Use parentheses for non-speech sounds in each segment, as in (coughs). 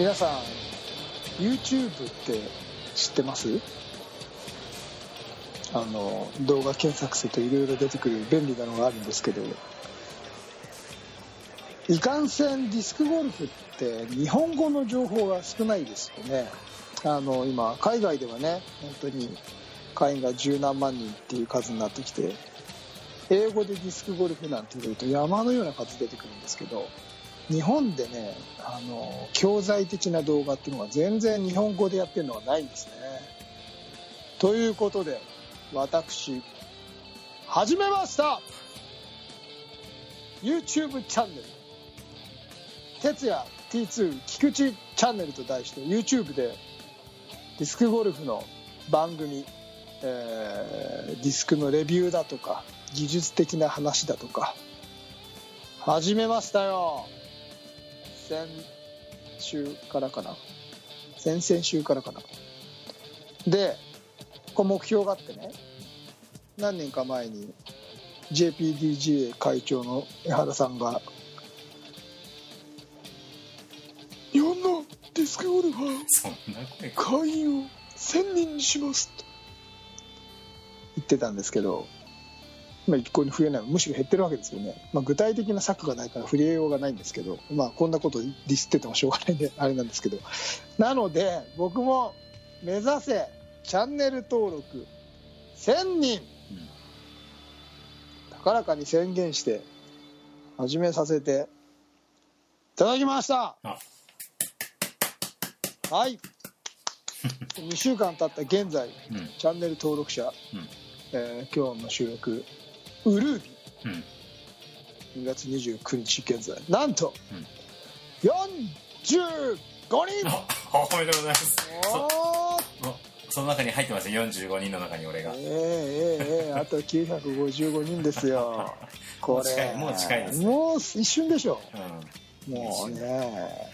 皆さん YouTube って知ってます？あの動画検索するといろいろ出てくる便利なのがあるんですけどいかんせんディスクゴルフって日本語の情報が少ないですよね。あの今海外ではね本当に会員が十何万人っていう数になってきて英語でディスクゴルフなんて言うと山のような数出てくるんですけど日本でねあの教材的な動画っていうのが全然日本語でやってるのがないんですね。ということで私始めました! YouTube チャンネル。哲也 T2 菊池チャンネルと題して YouTube でディスクゴルフの番組、えーディスクのレビューだとか技術的な話だとか始めましたよ!先週からかな。先々週からかな。でこう目標があってね。何年か前に JPDGA 会長の江原さんが「日本のディスクゴルファー会員を1000人にしますと言ってたんですけど、まあ、一向に増えないむしろ減ってるわけですよね、まあ、具体的な策がないから触れようがないんですけど、まあ、こんなことディスっててもしょうがないんで (laughs) あれなんですけど。なので僕も目指せチャンネル登録1000人。高らかに宣言して始めさせていただきました。あ。はい。2週間経った現在うん。チャンネル登録者、うん。えー今日の収録ウルービうん。2月29日現在。なんと、うん。45人。あおめでとうございます。その中に入ってますよ。45人の中に俺が。ええええええあと955人ですよ。(laughs) これ。もう近いですね。もう一瞬でしょ。うん。もうね。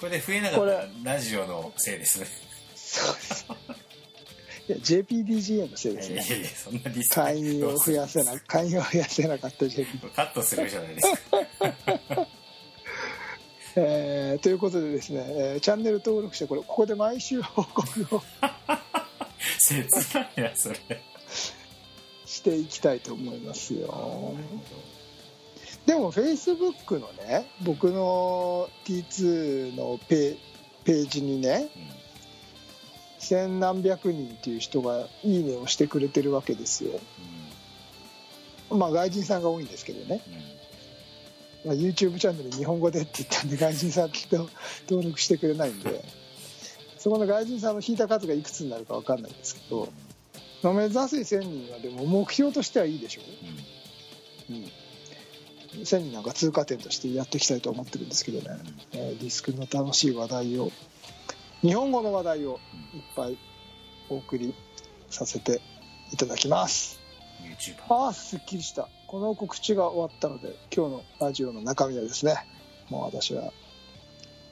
これで増えなかったらラジオのせいです。ねそうです JPDGA のせいですね。いやいやいやそんなディス会員を増やせな会員を増やせなかった JPDGA カットするじゃないですか。(laughs) えーということでですね、えーチャンネル登録者これここで毎週報告を (laughs) 切ないなそれ。していきたいと思いますよ。でも Facebook のね僕の T2 のペページにね千何百人っていう人が「いいね」をしてくれてるわけですよ。まあ外人さんが多いんですけどね、まあ、YouTube チャンネル日本語でって言ったんで外人さんきっと登録してくれないんで。そこの外人さんの引いた数がいくつになるか分かんないですけど、まあ目指せ1000人はでも目標としてはいいでしょう、うん、1000人なんか通過点としてやっていきたいと思ってるんですけどね、えーディスクの楽しい話題を日本語の話題をいっぱいお送りさせていただきますああすっきりしたこの告知が終わったので今日のラジオの中身はですねもう私は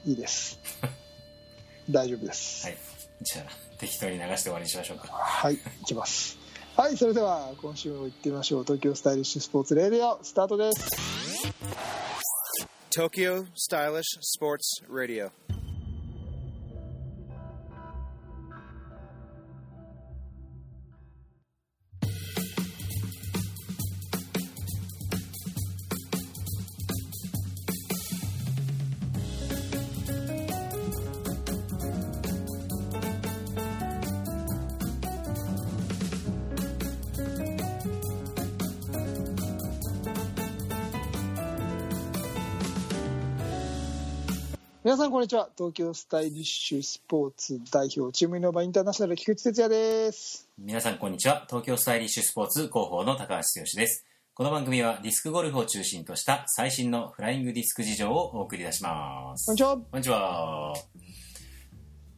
いいです (laughs) 大丈夫ですはいじゃあ適当に流して終わりにしましょうかはい、いきます。はい、それでは今週も行ってみましょう。東京スタイリッシュスポーツレディオスタートです。Tokyo Stylish Sports Radio. 皆さんこんにちは。東京スタイリッシュスポーツ代表チームイノバインターナショナル菊池哲也です。皆さんこんにちは東京スタイリッシュスポーツ広報の高橋剛ですこの番組はディスクゴルフを中心とした最新のフライングディスク事情をお送り出しますこんにちは。こんにちは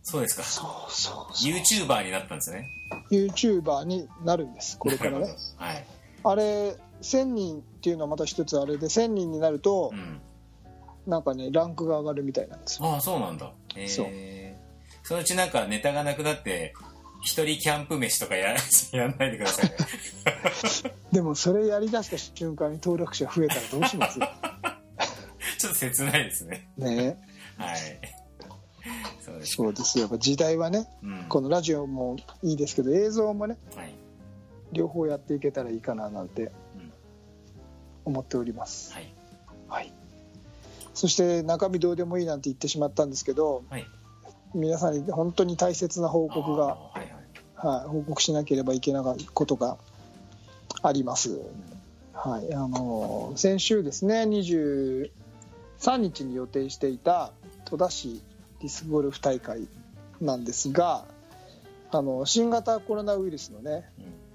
そうですかそうそうそう。YouTuber になったんですね YouTuber になるんです。これからね。(laughs) はいあれ、1000人っていうのはまた一つあれで、1000人になるとう、んなんかね、ランクが上がるみたいなんですよ。ああそうなんだ。えそう。ー、そのうちなんかネタがなくなって一人キャンプ飯とかや (laughs) やんないでくださいね。(laughs) でもそれやりだした瞬間に登録者増えたらどうします？(laughs) ちょっと切ないですね。ね。はい。そうですそうですよ。やっぱ時代はねうん。このラジオもいいですけど映像もねはい。両方やっていけたらいいかななんてうん。思っております、はい。はい、そして中身どうでもいいなんて言ってしまったんですけどはい。皆さんに本当に大切な報告が、はいはい。はい、報告しなければいけないことがあります、はい、あの先週ですね23日に予定していた戸田市ディスクゴルフ大会なんですがあの新型コロナウイルスのね、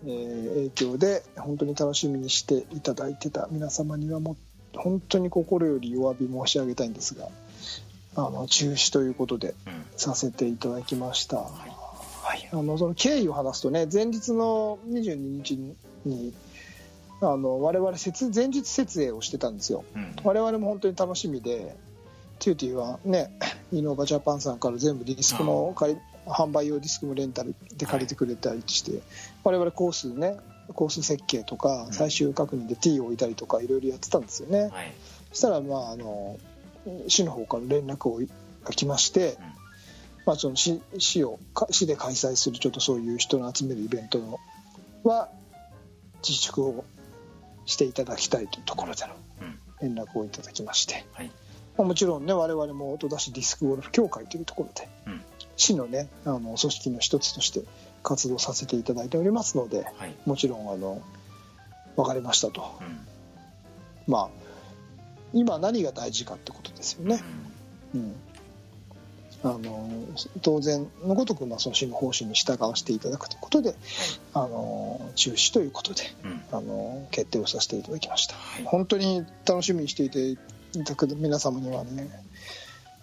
うん。えー影響で本当に楽しみにしていただいてた皆様にはもう本当に心よりお詫び申し上げたいんですがあの中止ということでうん。させていただきました、はい、あのその経緯を話すとね前日の22日にあの我々設前日設営をしてたんですよ。うん。我々も本当に楽しみでテューティーはねイノーバジャパンさんから全部ディスクも借り販売用ディスクもレンタルで借りてくれたりして、我々コースねコース設計とかうん。最終確認で T を置いたりとかいろいろやってたんですよね、はい。そしたらまああの市の方から連絡をが来まして、まあ、その市市をか市で開催するちょっとそういう人の集めるイベントのは自粛をしていただきたいというところでのうん。連絡をいただきまして、はい。まあもちろんね我々も戸田市ディスクゴルフ協会というところで、うん。市のねあの組織の一つとして活動させていただいておりますのではい。もちろんあの分かりましたと。うん。まあ今何が大事かってことですよね、うん、あの当然のごとく、まあ、その市の方針に従わせていただくということで、あの中止ということでうん。あの決定をさせていただきました、はい。本当に楽しみにしていていただく皆様にはね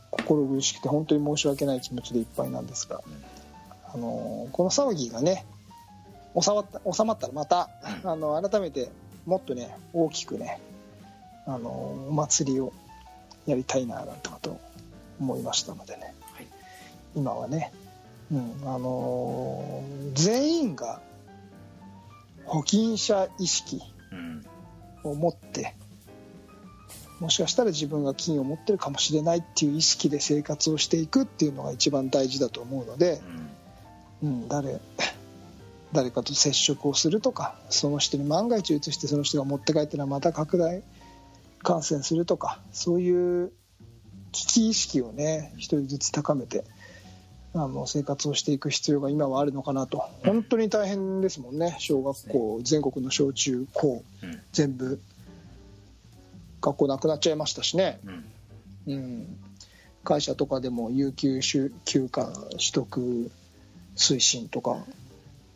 心苦しくて本当に申し訳ない気持ちでいっぱいなんですが、あのこの騒ぎがね収まった収まったらまた、うん。あの改めてもっとね大きくねあのお祭りをやりたいななんてことを思いましたのでね、はい。今はね、うん。あのー全員が保菌者意識うん。を持ってもしかしたら自分が菌を持ってるかもしれないっていう意識で生活をしていくっていうのが一番大事だと思うので、うんうん、誰誰かと接触をするとかその人に万が一移してその人が持って帰ったらまた拡大感染するとかそういう危機意識をね一人ずつ高めてあの生活をしていく必要が今はあるのかなと。本当に大変ですもんね。小学校全国の小中高うん全部学校なくなっちゃいましたしね、うん。うん、会社とかでも有給休休暇取得推進とか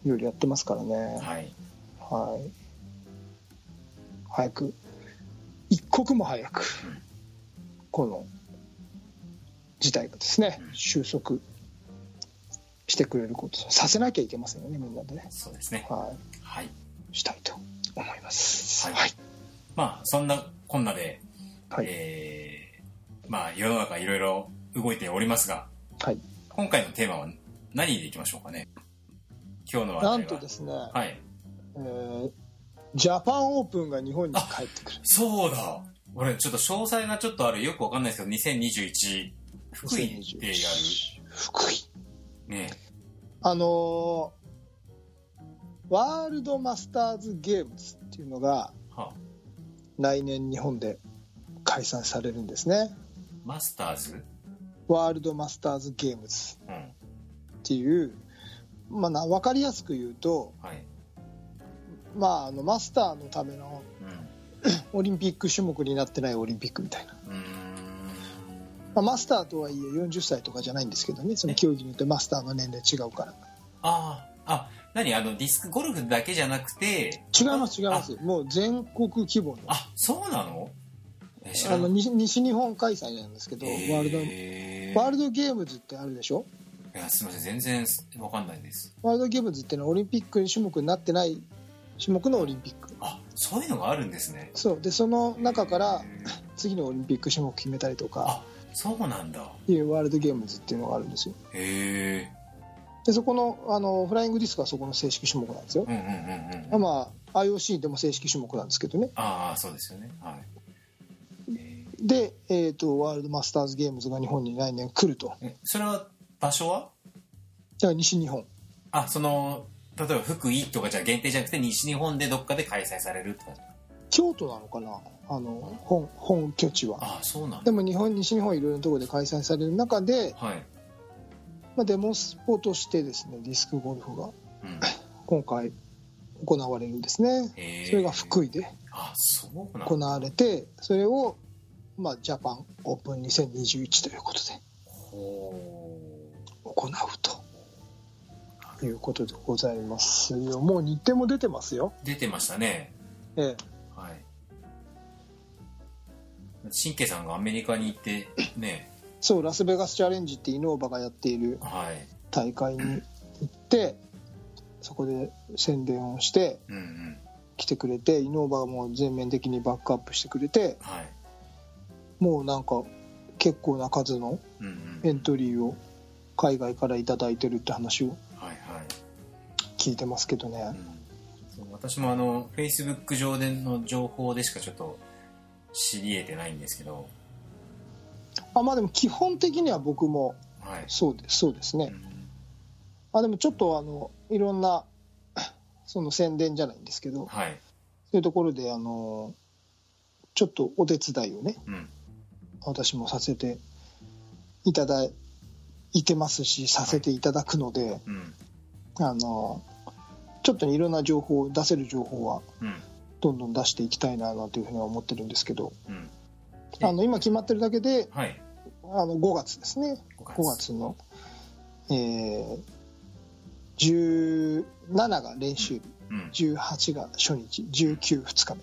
いろいろやってますからね、はい。はい、早く。一刻も早くうん。この事態がですねうん。収束してくれることさせなきゃいけませんよねみんなでね、そうですね。ははいい、したいと思います。はい。はい、まあそんなこんなではい。えーまあ世の中いろいろ動いておりますがはい。今回のテーマは何でいきましょうかね。今日の話題は。なんとですね、はい。えージャパンオープンが日本に帰ってくる。そうだ。俺ちょっと詳細がちょっとある。よくわかんないですけど2021福井でや福井。るね。あのーワールドマスターズゲームズっていうのがはあ。来年日本で開催されるんですね。マスターズ？ワールドマスターズゲームズ。うんっていう、まあな、分かりやすく言うと、はい。まあ、あのマスターのためのう (clears throat) オリンピック種目になってないオリンピックみたいな、まあ、マスターとはいえ40歳とかじゃないんですけどね。その競技によってマスターの年齢違うから。あああ何？あのディスクゴルフだけじゃなくて？違います違います。もう全国規模の。あそうなの？あの西西日本開催なんですけど、ワールドワールドゲームズってあるでしょ？いやすみません。全然わかんないです。ワールドゲームズっていうのはオリンピック種目になってない種目のオリンピック。あそういうのがあるんですね。そう。でその中から次のオリンピック種目決めたりとか。あそうなんだ。いうワールドゲームズっていうのがあるんですよ。へえでそこのあのフライングディスクはそこの正式種目なんですよ。うんうんうんうんまあ IOC でも正式種目なんですけどね。ああそうですよね。はい。で、えー、とワールドマスターズゲームズが日本に来年来ると。えそれは場所は？じゃあ西日本。あその例えば福井とかじゃ限定じゃなくて西日本でどっかで開催されるって感じ京都なのかな？あの本本拠地は。ああそうなんだ。でも日本西日本いろいろなところで開催される中で、はい、まあ、デモスポとしてですねディスクゴルフがうん、今回行われるんですね。へー。それが福井であそうなん行だわれてそれを、まあ、ジャパンオープン2021ということで。ほ行うと。いうことでございますよ。もう日程も出てますよ。う出てましたね。ええ。はい。神経さんがアメリカに行って (coughs) ね。そうラスベガスチャレンジってイノーバがやっているはい。大会に行ってそこで宣伝をしてうんうん。来てくれてイノーバも全面的にバックアップしてくれてはい。もうなんか結構な数のうんうん。エントリーを海外から頂いただいてるって話をはいはい。聞いてますけどね。うん。そう私もあのフェイスブック上での情報でしかちょっと知り得てないんですけど。あまあでも基本的には僕もはい、そうですそうですね。うん。あでもちょっとあのいろんな (coughs) その宣伝じゃないんですけどはい。そういうところであのちょっとお手伝いをねうん。私もさせていただいてますしさせていただくので、うん。あのちょっといろんな情報出せる情報はうん。どんどん出していきたいななんていうふうには思ってるんですけどうん。あの今決まってるだけではい。あの5月ですね。5 5月の、えー、17が練習日。うん。18が初日。192日目、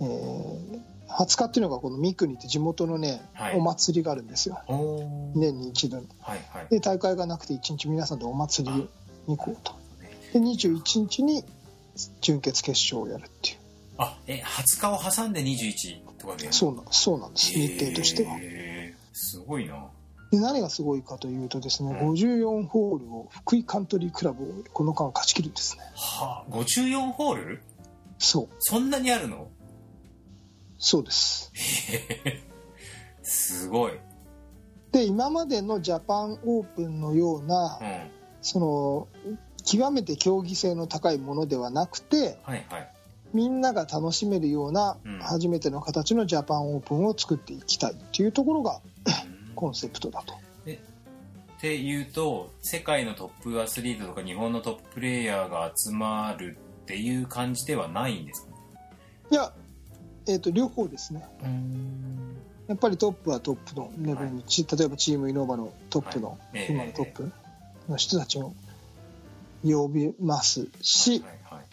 えー20日っていうのがこの三国って地元のね、はい。お祭りがあるんですよ。年に一度にはいはい。で大会がなくて1日皆さんでお祭りに行こうと。で21日に準決決勝をやるっていう。あえ20日を挟んで21とかでそうなんそうなんです。日程としては。すごいな。で何がすごいかというとですねうん。54ホールを福井カントリークラブをこの間勝ち切るんですね。はあ54ホール？そう。そんなにあるの？そうです。(laughs) すごい、うん、で今までのジャパンオープンのようなその極めて競技性の高いものではなくてはいはい。みんなが楽しめるようなうん。初めての形のジャパンオープンを作っていきたいっていうところがうん。コンセプトだと。っていうと世界のトップアスリートとか日本のトッププレイヤーが集まるっていう感じではないんですか？いや、えー、と両方ですね。うん。やっぱりトップはトップのレベルに、ち例えばチームイノーバのトップの、はい。今のトップの人たちを呼びますし、はいはい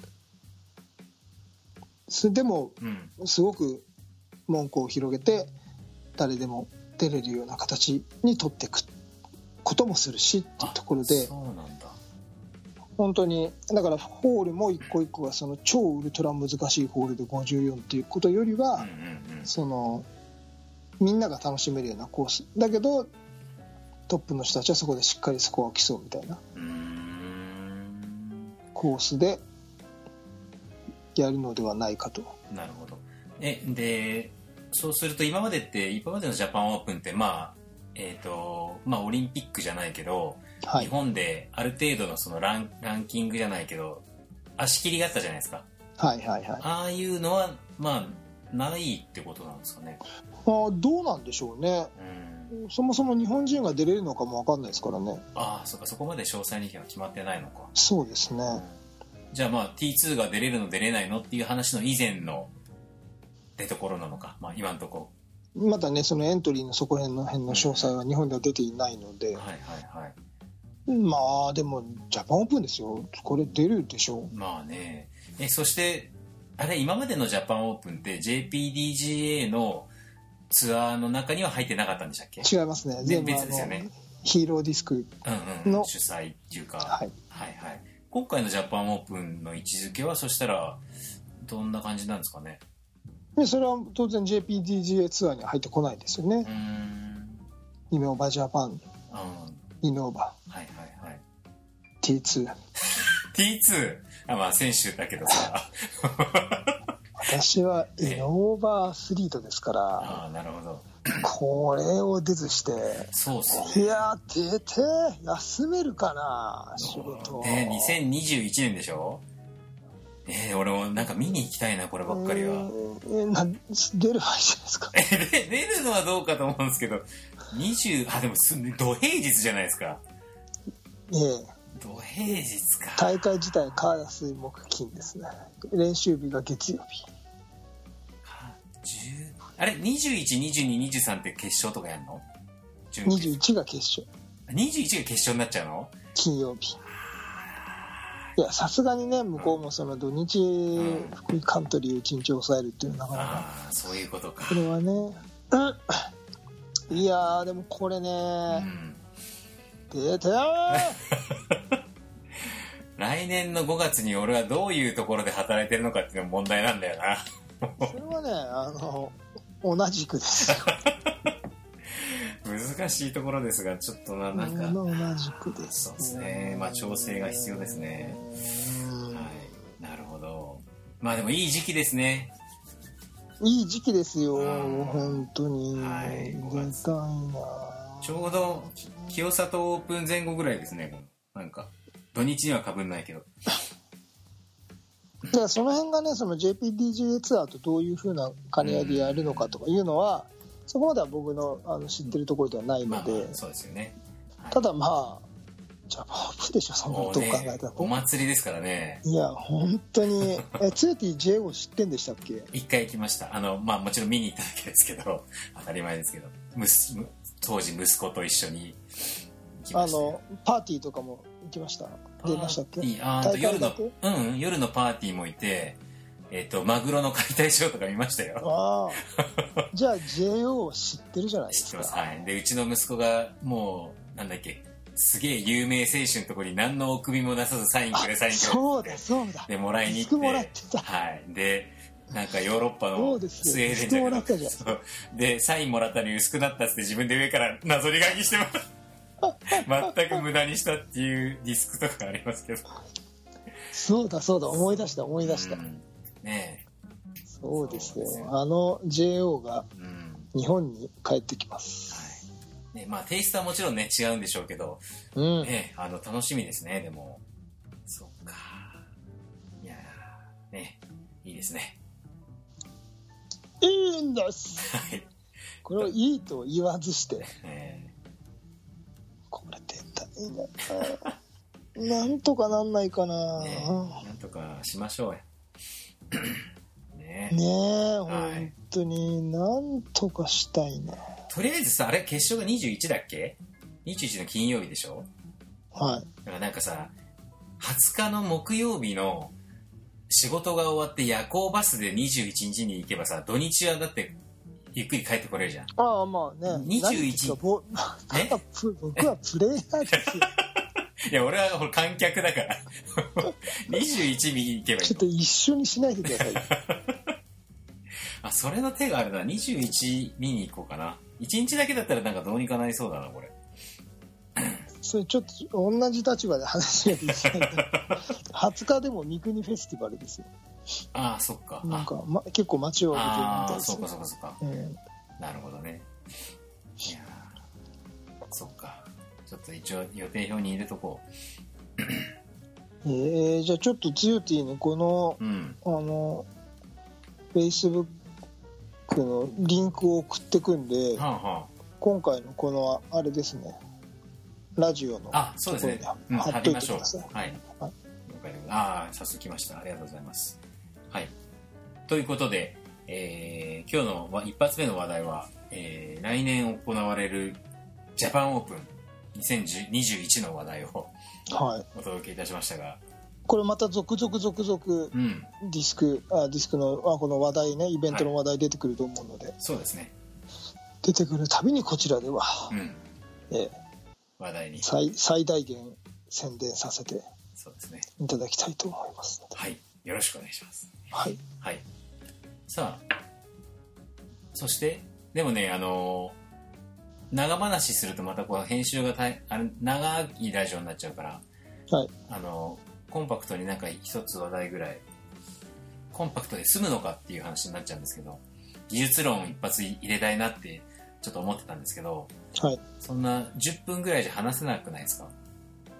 それでもうん。すごく門戸を広げて誰でも出れるような形に取っていくこともするしっていうところでそうなんだ本当に。だからホールも一個一個がその超ウルトラ難しいホールで54っていうことよりは、そのみんなが楽しめるようなコース。だけどトップの人たちはそこでしっかりスコアを競うみたいなコースでやるのではないかと。なるほど。えでそうすると今までって今までのジャパンオープンってまあえっ、とまあオリンピックじゃないけど、はい。日本である程度のそのランランキングじゃないけど足切りがあったじゃないですか。はいはいはい。ああいうのはまあないってことなんですかね。あーどうなんでしょうね。うん。そもそも日本人が出れるのかも分かんないですからね。ああそっか。そこまで詳細には決まってないのか。そうですね。じゃあまあ T2 が出れるの出れないのっていう話の以前の出所なのか、まあ、今のとこ。まだねそのエントリーのそこら辺の辺の詳細は日本では出ていないので。ろ、はいはいはいまあでもジャパンオープンですよ。これ出るでしょまあね。えそしてあれ今までのジャパンオープンって JPDGA のツアーの中には入ってなかったんでしたっけ？違いますね。全部別ですよね。ヒーローディスク。うんうん。の。主催っていうか、はい。はいはい。今回のジャパンオープンの位置づけはそしたらどんな感じなんですかね？でそれは当然 JPDGA ツアーには入ってこないですよね。うーん。イノーバジャパン。うんイノーバはいはい。はい T2 T2 あまあ選手だけどさ。私はイノーバーアスリートですからああなるほど。これを出ずしてそうっすね。いや出て休めるかな仕事。ね2021年でしょ？えー、俺もなんか見に行きたいな、こればっかりは。えーな出るわけじゃないですか？(laughs) 出るのはどうかと思うんですけど、20、あ、でもす、土平日じゃないですか。ええ土平日か。大会自体火水木金ですね。練習日が月曜日。か10あれ、21、22、23って決勝とかやんの？準決21が決勝。21が決勝になっちゃうの？金曜日。いやさすがにね向こうもその土日ん。福井カントリーを1日抑えるっていうのはなかなかああ、そういうことか。こ。れはね、うん、いやーでもこれうねん。出てー (laughs) 来年の5月に俺はどういうところで働いてるのかっていうのが問題なんだよな。それはねあの同じくですよ (laughs) 難しいところですが、ちょっとな、なんか、同じくですそうですね。まあ、調整が必要ですね。うんはい。なるほど。まあでもいい時期ですね。いい時期ですようん。本当に。はい。出たいな。ちょうど、き清里オープン前後ぐらいですね、なんか。土日にはかぶんないけど。(laughs) でその辺がねその JPDGA ツアーとどういうふうな兼ね合いでやるのかとかいうのは、そこまでは僕のあの知ってるところではないまあ、ので、そうですよね。はい。ただまあジャパンプンでしょそんなことを考えたら、ね、お祭りですからね。いや本当にえツーティー J を知ってんでしたっけ？一回行きました。あの、まあもちろん見に行っただけですけど、当たり前ですけど、むすむ当時息子と一緒に行きましたよ。あのパーティーとかも行きました？出ましたっけ？あーあ夜のうんうん、夜のパーティーもいて、えっ、と、マグロの解体ショーとか見ましたよ。ああじゃあ JO を知ってるじゃないですか知ってます。はい。で、うちの息子が、もう、なんだっけ、すげえ有名選手のところに何のお首も出さずサインくれ、サインくれそうだそうだ。で、もらいに行って。はい。で、なんかヨーロッパそのスウェーデンで、サインもらったのに薄くなったっつって自分で上からなぞり書きしてます。全く無駄にしたっていうディスクとかありますけど。そうだそうだ。思い出した思い出した、うん。ねそうですよ。あの JO が。日本に帰ってきます。はい。ねまあテイストはもちろんね、違うんでしょうけど、うんねあの、楽しみですね、でも。そっか。いやーねいいですね。いいんですはい。これをいいと言わずしてえこれ出たいななんとかなんないかなーねなんとかしましょうよ。ねねえ、(laughs) はい本当になんとかしたいなとりあえずさ、あれ、決勝が21だっけ ?21 の金曜日でしょ？はいだからなんかさ、20日の木曜日の仕事が終わって夜行バスで21日に行けばさ、土日はだってゆっくり帰ってこれるじゃん。ああまあね21何ですかぼ (laughs) え？プ僕はプレイヤーですよ (laughs) いや、俺はほら観客だから。21見に行けばいいちょっ。と一緒にしないでください (laughs) あ、それの手があるな。21見に行こうかな。1日だけだったらなんかどうにかなりそうだな、これ。それちょっと同じ立場で話しなきないから20日でも三国フェスティバルですよああ、そっか。なんか、ま、結構街を挙げてるみああー、たいですよそうかそうかそうか。うんなるほどね。いやーそっか。ちょっと一応予定表に入れとこえー、じゃあちょっとツユティにこのう。うん。あのフェイスブックのリンクを送ってくんではあは今回のこのあれですねラジオのあ。あ、そうですねとこ。うん、ろに貼ってください。はい。はい了解でございああ、早速来ました。ありがとうございます。はい。ということで、えー、今日のわ一発目の話題は、えー、来年行われるジャパンオープン2021の話題をはいお届けいたしましたが、これまた続々続々うん、ディスクあディスクのあこの話題ねイベントの話題出てくると思うので、そうですね。出てくるたびにこちらでは、うん、えー話題に。最最大限宣伝させてそうですね。いただきたいと思いますはい。よろしくお願いします。はいはい。さあ、そして、でもね、あのー長話するとまたこう編集が大あれ長いラジオになっちゃうから、はいあのーコンパクトになんか一つ話題ぐらい、コンパクトで済むのかっていう話になっちゃうんですけど、技術論を一発入れたいなって、ちょっと思ってたんですけど、はい。そんな10分ぐらいじゃ話せなくないですか？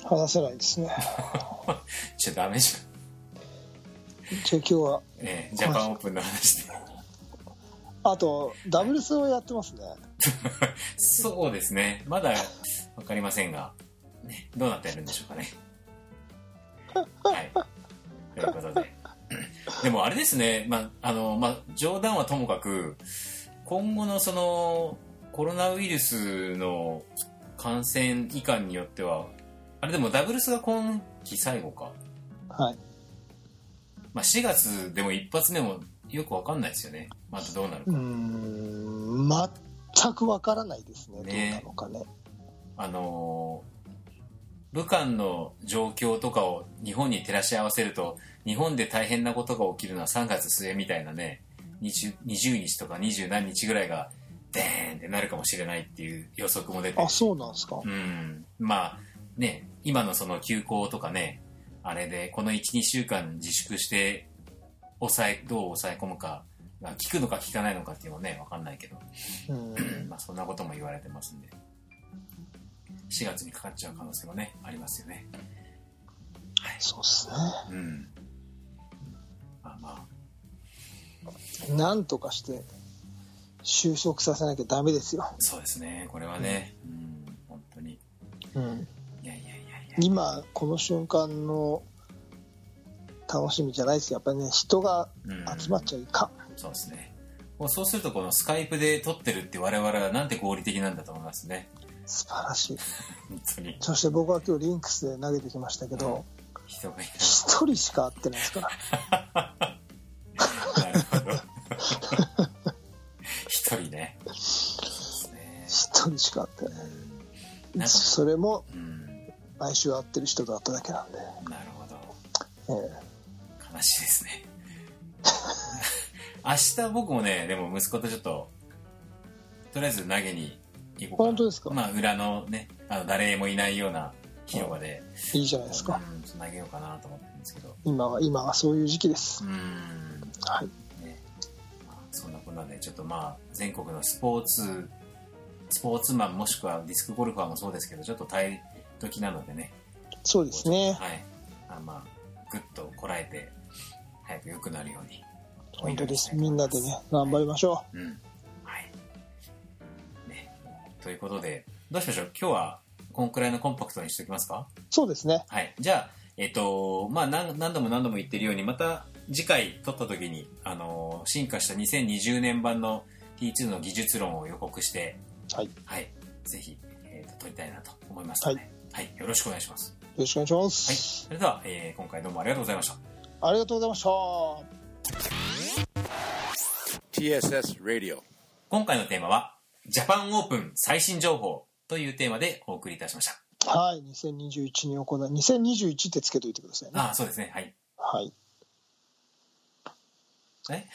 話せないですね。(laughs) ちょっとダメじゃん。じゃあ今日は、えージャパンオープンの話で。あと、ダブルスをやってますね。(laughs) そうですね。まだわかりませんが、ね、どうなってやるんでしょうかね。はい。ということで。(laughs) でもあれですね、まあ、あの、まあ、冗談はともかく、今後のその、コロナウイルスの感染以下によっては、あれでもダブルスが今季最後か。はい。まあ、4月でも一発目もよくわかんないですよね。またどうなるか。うーん、全くわからないですね。ねどうなのかね。あのー武漢の状況とかを日本に照らし合わせると日本で大変なことが起きるのは3月末みたいなね 20, 20日とか20何日ぐらいがデーンってなるかもしれないっていう予測も出てあ、そうなんですか。うんまあね今のその休校とかねあれでこの12週間自粛して抑えどう抑え込むかが効くのか効かないのかっていうのはね分かんないけどうん。まあそんなことも言われてますんで4月にかかっちゃう可能性もねありますよね。そうですね。うん。まあまあ。なんとかして、収束させなきゃダメですよ。そうですね。これはね。うん。本当に。いうん。やいやいやいや。今、この瞬間の楽しみじゃないです。よ。やっぱりね、人がうん集まっちゃいか。ん。そうですね。もうそうするとこのスカイプで撮ってるって我々はなんて合理的なんだと思いますね素晴らしい。本当に。そして僕は今日リンクスで投げてきましたけど、人がい一人しか会ってないですから。なるほど。一人ね。一人しか会ってない。それもうん。毎週会ってる人と会っただけなんで。なるほど。え。悲しいですね。(laughs) 明日僕もねでも息子とちょっととりあえず投げに行こう本当ですか？まあ裏のねあの誰もいないような広場で、えいいじゃないですか。うんちょっと投げようかなと思ってるんですけど。今は、今はそういう時期です。う。ん。はい。そんなこんなでちょっとまあ全国のスポーツスポーツマンもしくはディスクゴルファーもそうですけどちょっと耐え時なのでね。そうですね。はい。あまあぐっとこらえて早く良くなるように。本当です。みんなでね、頑張りましょう。んはい。ねということでどうしましょう？今日はこんくらいのコンパクトにしておきますか？う。そうですね。はいじゃあえっ、とまあ何何度も何度も言ってるようにまた次回撮った時にあの進化した2020年版の T2 の技術論を予告してはい。よはいぜひ、えーと撮りたいなと思いますので、はいよろしくお願いしますろしくお願いしまはいす。それでは、えー今回どうもありがとうございましたありがとうございました。TSS Radio. 今回のテーマはジャパンオープン最新情報というテーマでお送りいたしましたはい。2021に行う。2021ってつけといてくださいね。ああそうですねはいはい。え？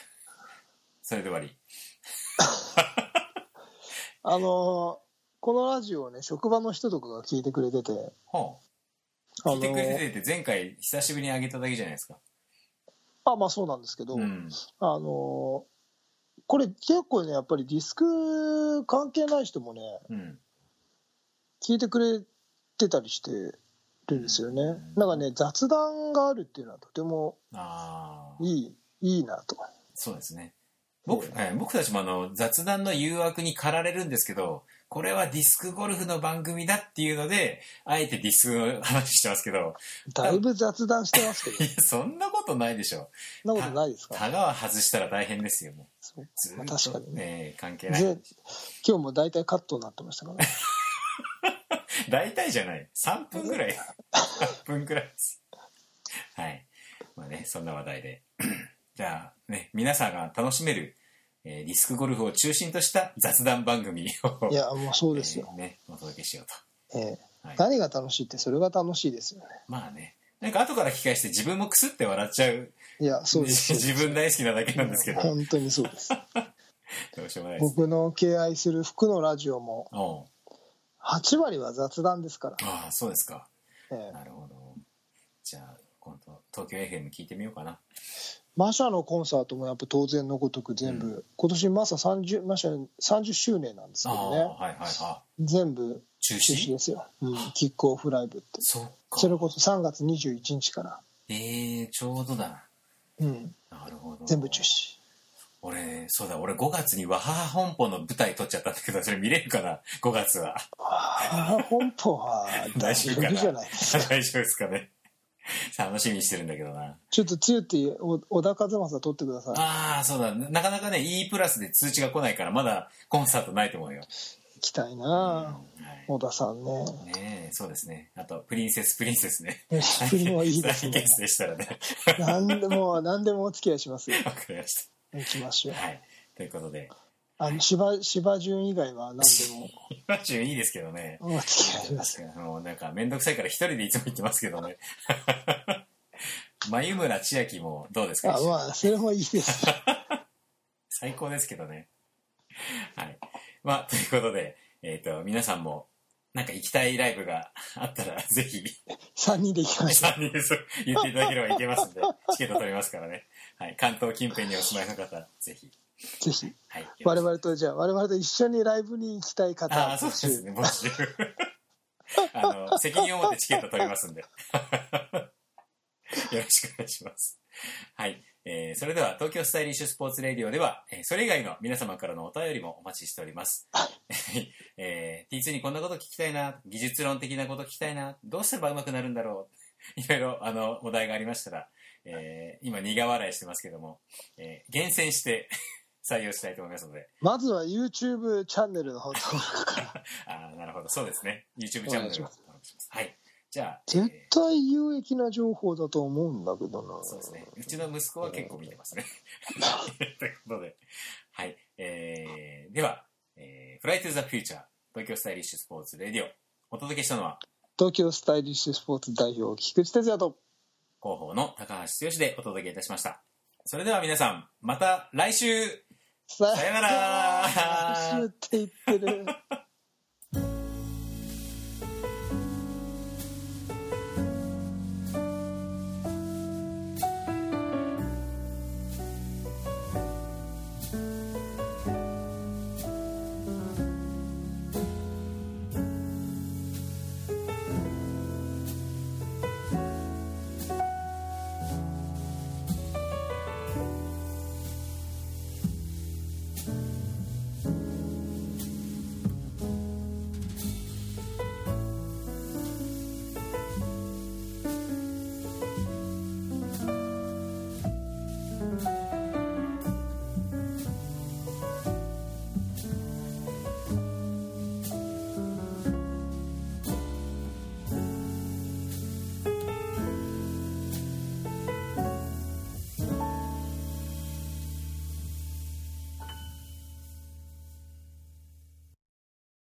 (laughs) それで終わり (laughs) あのーこのラジオをね、職場の人とかが聞いてくれてて、ほうあの聞いてくれーてて前回久しぶりにあげただけじゃないですかあ、まあそうなんですけど、うんあのーこれ結構ね、やっぱりディスク関係ない人もね、うん。聞いてくれてたりしてるんですよね。なんかね、雑談があるっていうのはとてもいい、いいなと。そうですね。僕,、はい、僕たちもあの雑談の誘惑に駆られるんですけどこれはディスクゴルフの番組だっていうのであえてディスクの話してますけど。だいぶ雑談してますけど、(laughs) いやそんなことないでしょ。そんなことないですか？タガは外したら大変ですよもう。そう。ずまあーっと。確かにね。ね関係ない。ぜ今日も大体カットになってましたから、ね、(laughs) 大体じゃない。3分ぐらい。3分ぐらいです。はい。まあねそんな話題で。(clears throat) じゃあね皆さんが楽しめる、えーディスクゴルフを中心とした雑談番組をいや、もうそうですよ。(laughs) えーねお届けしようええ。と、はい、何が楽しいってそれが楽しいですよね。まあね。なんか後から聞き返して自分もクスって笑っちゃう。いや、そうです。(laughs) 自分大好きなだけなんですけど。本当にそうです。(laughs) どうしようもないです僕の敬愛する服のラジオもおう。8割は雑談ですから。ああそうですか。ええ。なるほど。じゃあ今度東京 FM 聞いてみようかなマシャのコンサートもやっぱ当然のごとく全部、う今年マサ30マシャ30周年なんですけどねはいはいはい。全部中中止止ですよ、うん、キックオフライブってそ。それこそ3月21日から、ええちょうどだ。うん、なるほど。全部中止俺、そうだ、俺5月にワハハ本舗の舞台撮っちゃったんだけど、それ見れるかな ?5 月は。ああ本舗は大丈夫じゃない？(laughs) 大丈夫ですかね？(laughs) 楽しみにしてるんだけどな。ちょっとつゆってお小田和正撮ってくださいああ、そうだ。なかなかね、E プラスで通知が来ないから、まだコンサートないと思うよ。行きたいな、はい小田さんねねえ、そうですね。あと、プリンセス、プリンセスね。(laughs) プリンはいいですね (laughs) でしたらね。何でも何でもお付き合いしますよわかりまし行きましょうた。はい。ということで、あの芝芝順以外は何でも今中いいですけどね。お付き合いします確かに、もうなんかめんどくさいから一人でいつも言ってますけどね。(laughs) 眉村千秋もどうですか？あまあそれもいいです (laughs) 最高ですけどね。はい。まあ、ということで、えっ、と、皆さんも、なんか行きたいライブがあったら、(laughs) ぜひ、3人で行きましょう3人でそう言っていただければいけますんで、チケット取りますからね。はい。関東近辺にお住まいの方、ぜひ。ぜひはい。我々とじゃあ我々と一緒にライブに行きたい方ああ、そうですね、募集。あの、(laughs) 責任を持ってチケット取りますんで。(laughs) よろしくお願いします。はい。えーそれでは、東京スタイリッシュスポーツレディオでは、えーそれ以外の皆様からのお便りもお待ちしております。(laughs) えー T2 にこんなこと聞きたいな、技術論的なこと聞きたいな、どうすれば上手くなるんだろう。いろいろ、あの、お題がありましたら、えー今苦笑いしてますけども、えー厳選して採用したいと思いますので、まずは YouTube チャンネルの方登録から (laughs) ああ、なるほど。そうですね。YouTube チャンネルをお願いしま登録します。はい。じゃあ、絶え対有益な情報だと思うんだけどなーそうですね。うちの息子は結構見てますね。(laughs) ということで。はい。えー、では、えー、フライトゥザフューチャー、東京スタイリッシュスポーツレディオ、お届けしたのは、東京スタイリッシュスポーツ代表菊池哲也と広報の高橋剛でお届けいたしました。それでは皆さん、また来週ささよなら (laughs) って言ってる